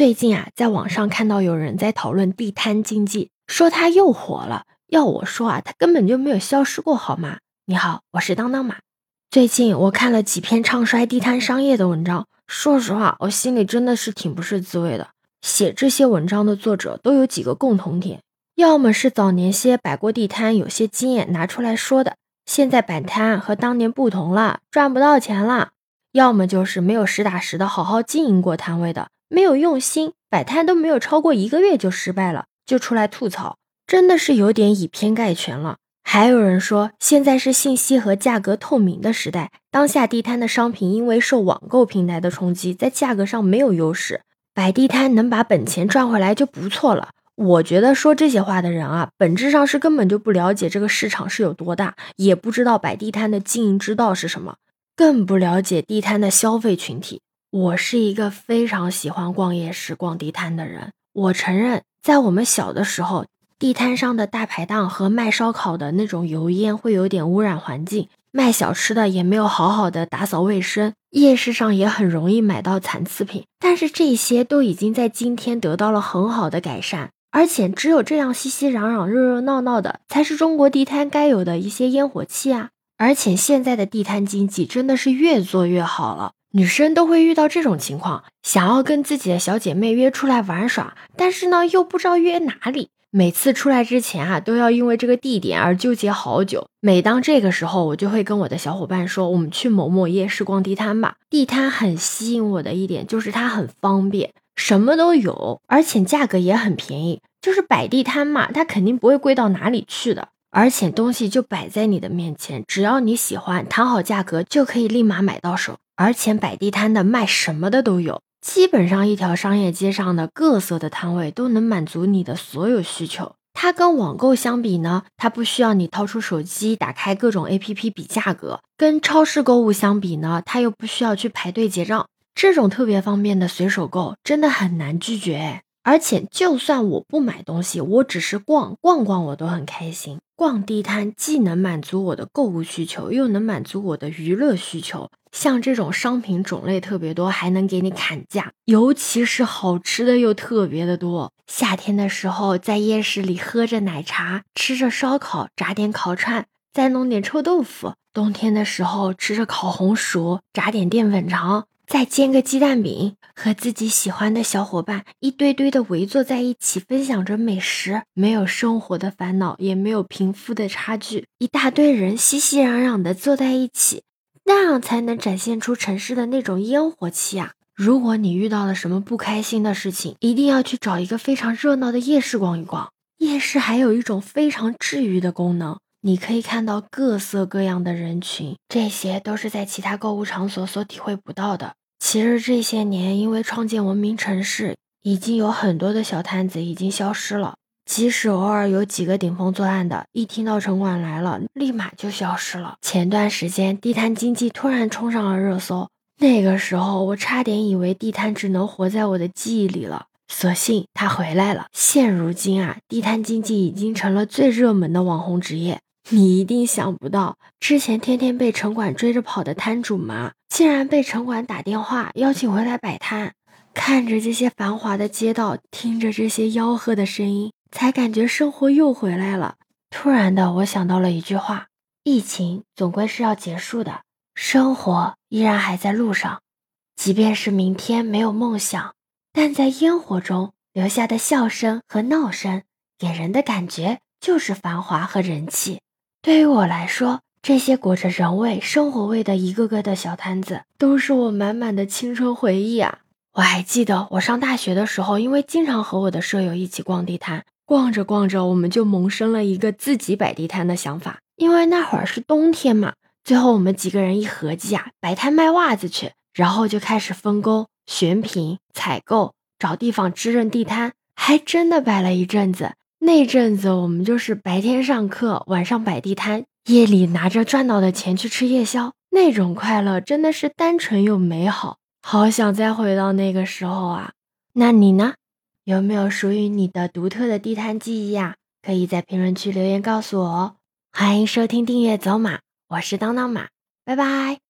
最近啊，在网上看到有人在讨论地摊经济，说它又火了。要我说啊，它根本就没有消失过，好吗？你好，我是当当马。最近我看了几篇唱衰地摊商业的文章，说实话，我心里真的是挺不是滋味的。写这些文章的作者都有几个共同点：要么是早年些摆过地摊，有些经验拿出来说的，现在摆摊和当年不同了，赚不到钱了；要么就是没有实打实的好好经营过摊位的。没有用心摆摊都没有超过一个月就失败了，就出来吐槽，真的是有点以偏概全了。还有人说，现在是信息和价格透明的时代，当下地摊的商品因为受网购平台的冲击，在价格上没有优势，摆地摊能把本钱赚回来就不错了。我觉得说这些话的人啊，本质上是根本就不了解这个市场是有多大，也不知道摆地摊的经营之道是什么，更不了解地摊的消费群体。我是一个非常喜欢逛夜市、逛地摊的人。我承认，在我们小的时候，地摊上的大排档和卖烧烤的那种油烟会有点污染环境，卖小吃的也没有好好的打扫卫生，夜市上也很容易买到残次品。但是这些都已经在今天得到了很好的改善，而且只有这样熙熙攘攘、热热闹闹的，才是中国地摊该有的一些烟火气啊！而且现在的地摊经济真的是越做越好了。女生都会遇到这种情况，想要跟自己的小姐妹约出来玩耍，但是呢又不知道约哪里。每次出来之前啊，都要因为这个地点而纠结好久。每当这个时候，我就会跟我的小伙伴说：“我们去某某夜市逛地摊吧。”地摊很吸引我的一点就是它很方便，什么都有，而且价格也很便宜。就是摆地摊嘛，它肯定不会贵到哪里去的，而且东西就摆在你的面前，只要你喜欢，谈好价格就可以立马买到手。而且摆地摊的卖什么的都有，基本上一条商业街上的各色的摊位都能满足你的所有需求。它跟网购相比呢，它不需要你掏出手机打开各种 APP 比价格；跟超市购物相比呢，它又不需要去排队结账。这种特别方便的随手购真的很难拒绝。而且就算我不买东西，我只是逛逛逛，我都很开心。逛地摊既能满足我的购物需求，又能满足我的娱乐需求。像这种商品种类特别多，还能给你砍价，尤其是好吃的又特别的多。夏天的时候，在夜市里喝着奶茶，吃着烧烤，炸点烤串，再弄点臭豆腐；冬天的时候，吃着烤红薯，炸点淀粉肠，再煎个鸡蛋饼，和自己喜欢的小伙伴一堆堆的围坐在一起，分享着美食，没有生活的烦恼，也没有贫富的差距，一大堆人熙熙攘攘的坐在一起。那样才能展现出城市的那种烟火气啊！如果你遇到了什么不开心的事情，一定要去找一个非常热闹的夜市逛一逛。夜市还有一种非常治愈的功能，你可以看到各色各样的人群，这些都是在其他购物场所所体会不到的。其实这些年，因为创建文明城市，已经有很多的小摊子已经消失了。即使偶尔有几个顶风作案的，一听到城管来了，立马就消失了。前段时间地摊经济突然冲上了热搜，那个时候我差点以为地摊只能活在我的记忆里了。所幸他回来了。现如今啊，地摊经济已经成了最热门的网红职业。你一定想不到，之前天天被城管追着跑的摊主们，竟然被城管打电话邀请回来摆摊。看着这些繁华的街道，听着这些吆喝的声音。才感觉生活又回来了。突然的，我想到了一句话：疫情总归是要结束的，生活依然还在路上。即便是明天没有梦想，但在烟火中留下的笑声和闹声，给人的感觉就是繁华和人气。对于我来说，这些裹着人味、生活味的一个个的小摊子，都是我满满的青春回忆啊！我还记得我上大学的时候，因为经常和我的舍友一起逛地摊。逛着逛着，我们就萌生了一个自己摆地摊的想法。因为那会儿是冬天嘛，最后我们几个人一合计啊，摆摊卖袜子去，然后就开始分工、选品、采购、找地方支任地摊，还真的摆了一阵子。那阵子我们就是白天上课，晚上摆地摊，夜里拿着赚到的钱去吃夜宵，那种快乐真的是单纯又美好。好想再回到那个时候啊！那你呢？有没有属于你的独特的地摊记忆呀？可以在评论区留言告诉我哦。欢迎收听订阅走马，我是当当马，拜拜。